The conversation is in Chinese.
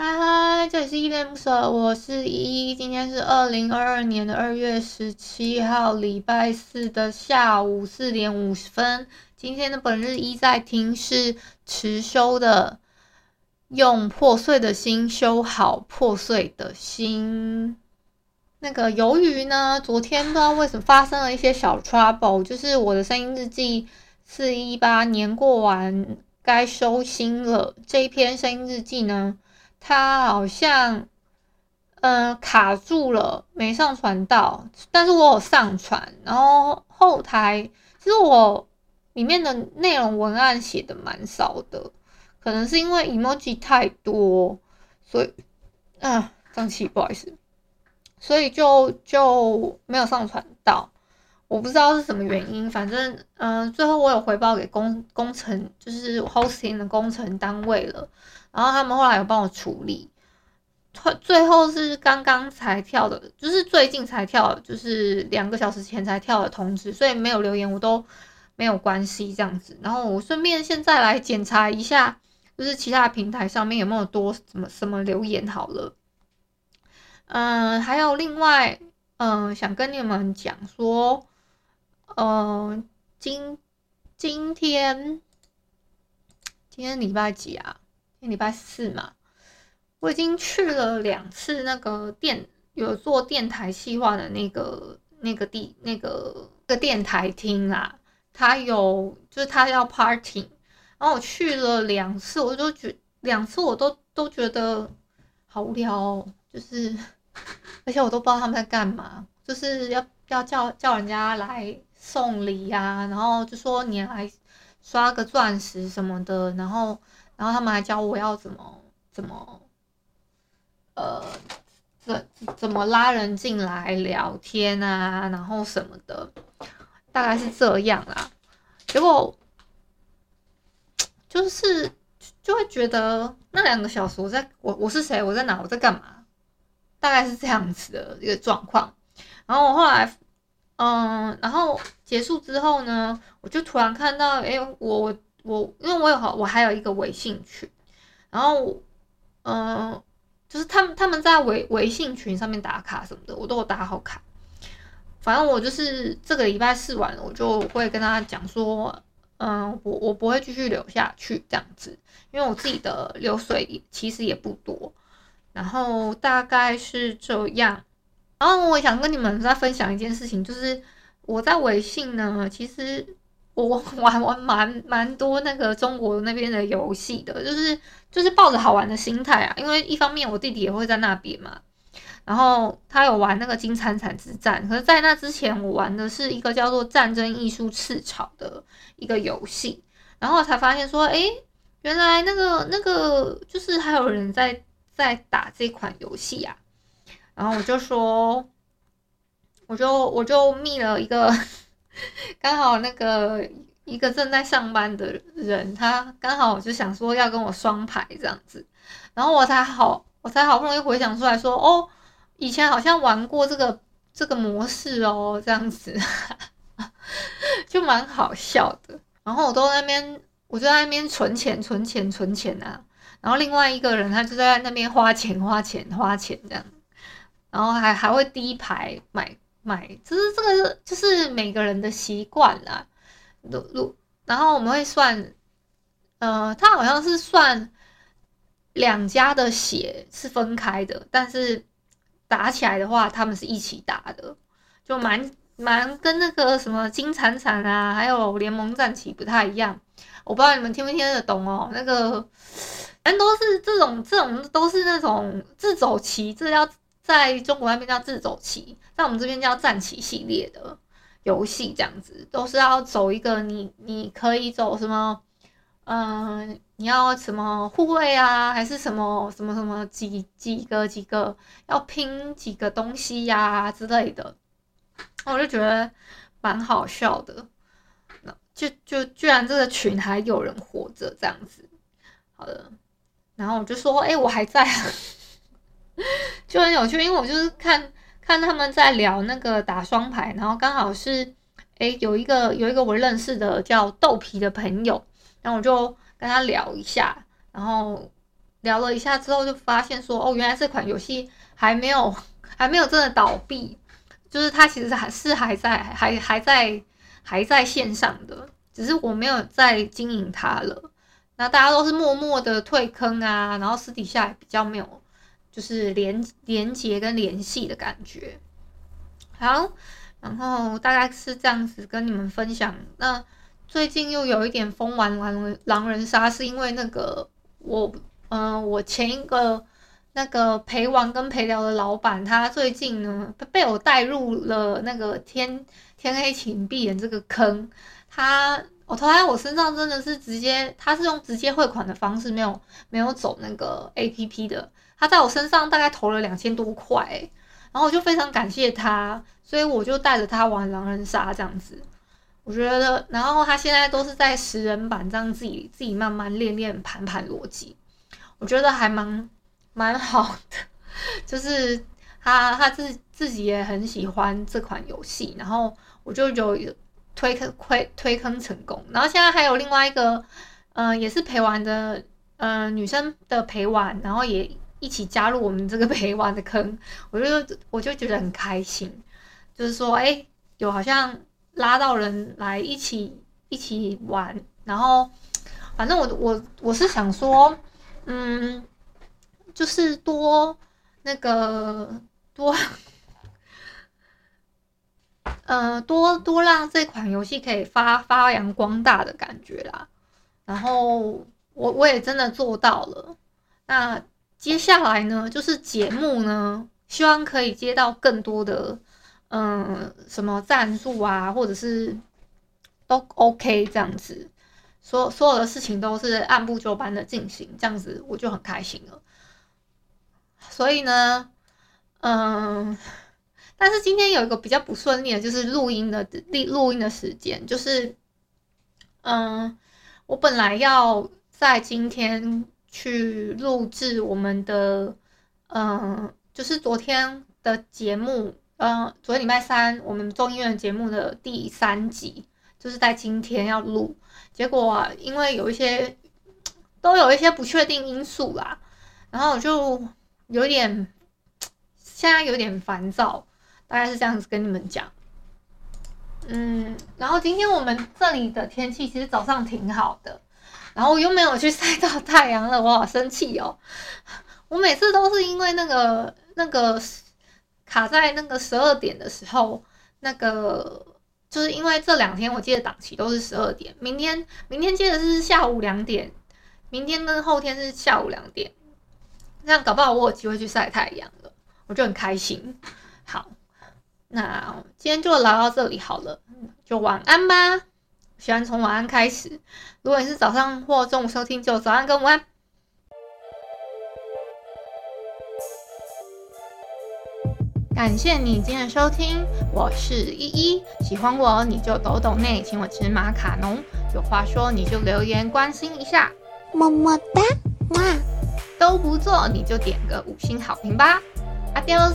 嗨嗨，这里是依依恋不舍，我是依依。今天是二零二二年的二月十七号，礼拜四的下午四点五十分。今天的本日依在听是迟修的，用破碎的心修好破碎的心。那个由于呢，昨天不知道为什么发生了一些小 trouble，就是我的声音日记四一八年过完该收心了，这一篇声音日记呢。它好像，呃，卡住了，没上传到。但是我有上传，然后后台其实我里面的内容文案写的蛮少的，可能是因为 emoji 太多，所以啊，张琪，不好意思，所以就就没有上传到。我不知道是什么原因，反正嗯、最后我有回报给工工程，就是 hosting 的工程单位了。然后他们后来有帮我处理，最后是刚刚才跳的，就是最近才跳，就是两个小时前才跳的通知，所以没有留言我都没有关系这样子。然后我顺便现在来检查一下，就是其他平台上面有没有多什么什么留言好了。嗯，还有另外，嗯，想跟你们讲说，嗯，今今天今天礼拜几啊？礼拜四嘛，我已经去了两次那个电有做电台企划的那个那个地那个个电台厅啦。他有就是他要 party，然后我去了两次，我就觉两次我都都觉得好无聊哦，就是而且我都不知道他们在干嘛，就是要要叫叫人家来送礼呀，然后就说你来刷个钻石什么的，然后。然后他们还教我要怎么怎么，呃，怎怎么拉人进来聊天啊，然后什么的，大概是这样啦。结果就是就会觉得那两个小时我在我我是谁？我在哪？我在干嘛？大概是这样子的一个状况。然后我后来，嗯，然后结束之后呢，我就突然看到，哎，我。我因为我有好，我还有一个微信群，然后，嗯、就是他们他们在微微信群上面打卡什么的，我都有打好卡。反正我就是这个礼拜试完了，我就会跟他讲说，嗯、我我不会继续留下去这样子，因为我自己的流水其实也不多。然后大概是这样。然后我想跟你们再分享一件事情，就是我在微信呢，其实。我玩玩蛮蛮多那个中国那边的游戏的，就是就是抱着好玩的心态啊，因为一方面我弟弟也会在那边嘛，然后他有玩那个金铲铲之战，可是在那之前我玩的是一个叫做战争艺术赤潮的一个游戏，然后才发现说，诶，原来那个那个就是还有人在在打这款游戏啊，然后我就说，我就我就密了一个。刚好那个一个正在上班的人，他刚好我就想说要跟我双排这样子，然后我才好，我才好不容易回想出来说，哦，以前好像玩过这个这个模式哦，这样子 就蛮好笑的。然后我都在那边，我就在那边存钱、存钱、存钱啊。然后另外一个人他就在那边花钱、花钱、花钱这样，然后还还会第一排买。买，就是这个，就是每个人的习惯啦。如如，然后我们会算，呃，他好像是算两家的血是分开的，但是打起来的话，他们是一起打的，就蛮蛮跟那个什么金铲铲啊，还有联盟战旗不太一样。我不知道你们听不听得懂哦。那个反正都是这种这种都是那种自走棋，这叫在中国那边叫自走棋，在我们这边叫战棋系列的游戏，这样子都是要走一个你你可以走什么，嗯、你要什么护卫啊，还是什么什么什么几几个几个要拼几个东西呀、之类的，我就觉得蛮好笑的。就就居然这个群还有人活着这样子，好的，然后我就说，哎、我还在啊，就很有趣，因为我就是看看他们在聊那个打双排，然后刚好是，哎、欸，有一个有一个我认识的叫豆皮的朋友，然后我就跟他聊一下，然后聊了一下之后就发现说，哦，原来这款游戏还没有还没有真的倒闭，就是它其实还是还在还还在。还在线上的，只是我没有在经营它了。那大家都是默默的退坑啊，然后私底下也比较没有，就是连连接跟联系的感觉。好，然后大概是这样子跟你们分享。那最近又有一点疯玩狼狼人杀，是因为那个我，嗯、我前一个那个陪玩跟陪聊的老板，他最近呢被我带入了那个天。天黑请闭眼这个坑，他我投在我身上真的是直接，他是用直接汇款的方式，没有没有走那个 APP 的。他在我身上大概投了两千多块，然后我就非常感谢他，所以我就带着他玩狼人杀这样子。我觉得，然后他现在都是在十人版这样自己自己慢慢练练盘盘逻辑，我觉得还蛮蛮好的，就是。他他自自己也很喜欢这款游戏，然后我就有推坑推推坑成功，然后现在还有另外一个，嗯、也是陪玩的，嗯、女生的陪玩，然后也一起加入我们这个 陪玩的坑，我就我就觉得很开心，就是说，哎、有好像拉到人来一起一起玩，然后反正我我我是想说，嗯，就是多那个。多，呃，多多让这款游戏可以发发扬光大的感觉啦。然后我我也真的做到了。那接下来呢，就是节目呢，希望可以接到更多的，嗯、什么赞助啊，或者是都 OK 这样子，所所有的事情都是按部就班的进行，这样子我就很开心了。所以呢。嗯，但是今天有一个比较不顺利的，就是录音的录录音的时间，就是嗯，我本来要在今天去录制我们的嗯，就是昨天的节目，嗯，昨天礼拜三我们中医院节目的第三集，就是在今天要录，结果，因为有一些都有一些不确定因素啦，然后就有点。现在有点烦躁，大概是这样子跟你们讲。嗯，然后今天我们这里的天气其实早上挺好的，然后我又没有去晒到太阳了，我好生气哦。我每次都是因为那个那个卡在那个十二点的时候，那个就是因为这两天我记得档期都是十二点，明天明天接着是下午两点，明天跟后天是下午两点，这样搞不好我有机会去晒太阳了。我就很开心。好，那今天就聊到这里好了，就晚安吧。喜欢从晚安开始。如果你是早上或中午收听，就早安跟午安。感谢你今天的收听，我是依依。喜欢我你就抖抖内，请我吃马卡龙。有话说你就留言关心一下，么么哒，哇，都不做你就点个五星好评吧。Adiós。